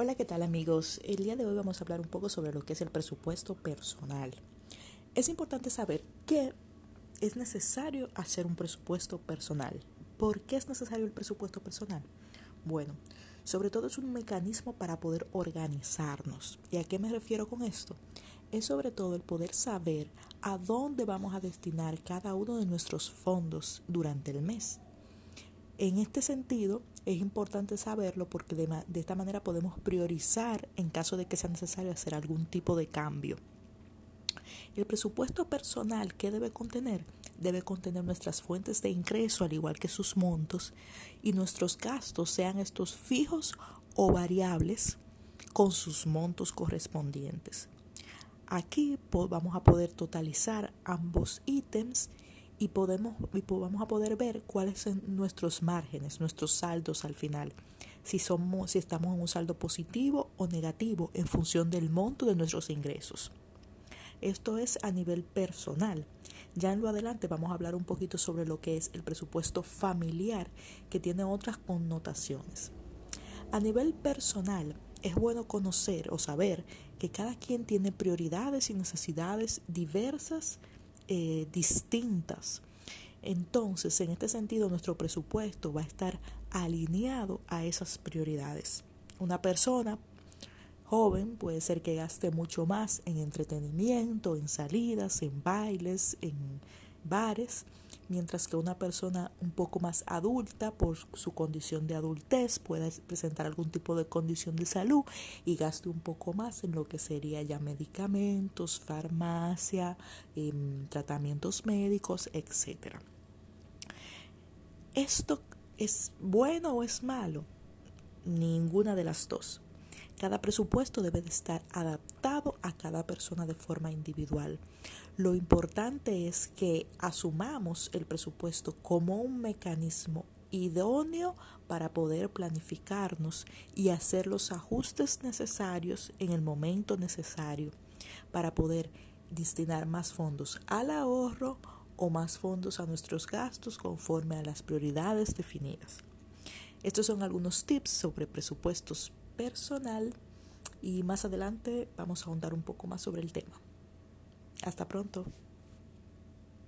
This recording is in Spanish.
Hola, ¿qué tal amigos? El día de hoy vamos a hablar un poco sobre lo que es el presupuesto personal. Es importante saber que es necesario hacer un presupuesto personal. ¿Por qué es necesario el presupuesto personal? Bueno, sobre todo es un mecanismo para poder organizarnos. ¿Y a qué me refiero con esto? Es sobre todo el poder saber a dónde vamos a destinar cada uno de nuestros fondos durante el mes. En este sentido, es importante saberlo porque de, de, esta manera podemos priorizar en caso de que sea necesario hacer algún tipo de cambio. El presupuesto personal que debe contener debe contener nuestras fuentes de ingreso al igual que sus montos y nuestros gastos sean estos fijos o variables con sus montos correspondientes. Aquí vamos a poder totalizar ambos ítems y podemos y vamos a poder ver cuáles son nuestros márgenes, nuestros saldos al final. Si somos si estamos en un saldo positivo o negativo en función del monto de nuestros ingresos. Esto es a nivel personal. Ya en lo adelante vamos a hablar un poquito sobre lo que es el presupuesto familiar, que tiene otras connotaciones. A nivel personal, es bueno conocer o saber que cada quien tiene prioridades y necesidades diversas eh, distintas. Entonces, en este sentido, nuestro presupuesto va a estar alineado a esas prioridades. Una persona joven puede ser que gaste mucho más en entretenimiento, en salidas, en bailes, en bares, mientras que una persona un poco más adulta por su condición de adultez puede presentar algún tipo de condición de salud y gaste un poco más en lo que sería ya medicamentos, farmacia, em, tratamientos médicos, etc. ¿Esto es bueno o es malo? Ninguna de las dos. Cada presupuesto debe de estar adaptado a cada persona de forma individual. Lo importante es que asumamos el presupuesto como un mecanismo idóneo para poder planificarnos y hacer los ajustes necesarios en el momento necesario para poder destinar más fondos al ahorro o más fondos a nuestros gastos conforme a las prioridades definidas. Estos son algunos tips sobre presupuestos personal y más adelante vamos a ahondar un poco más sobre el tema. Hasta pronto.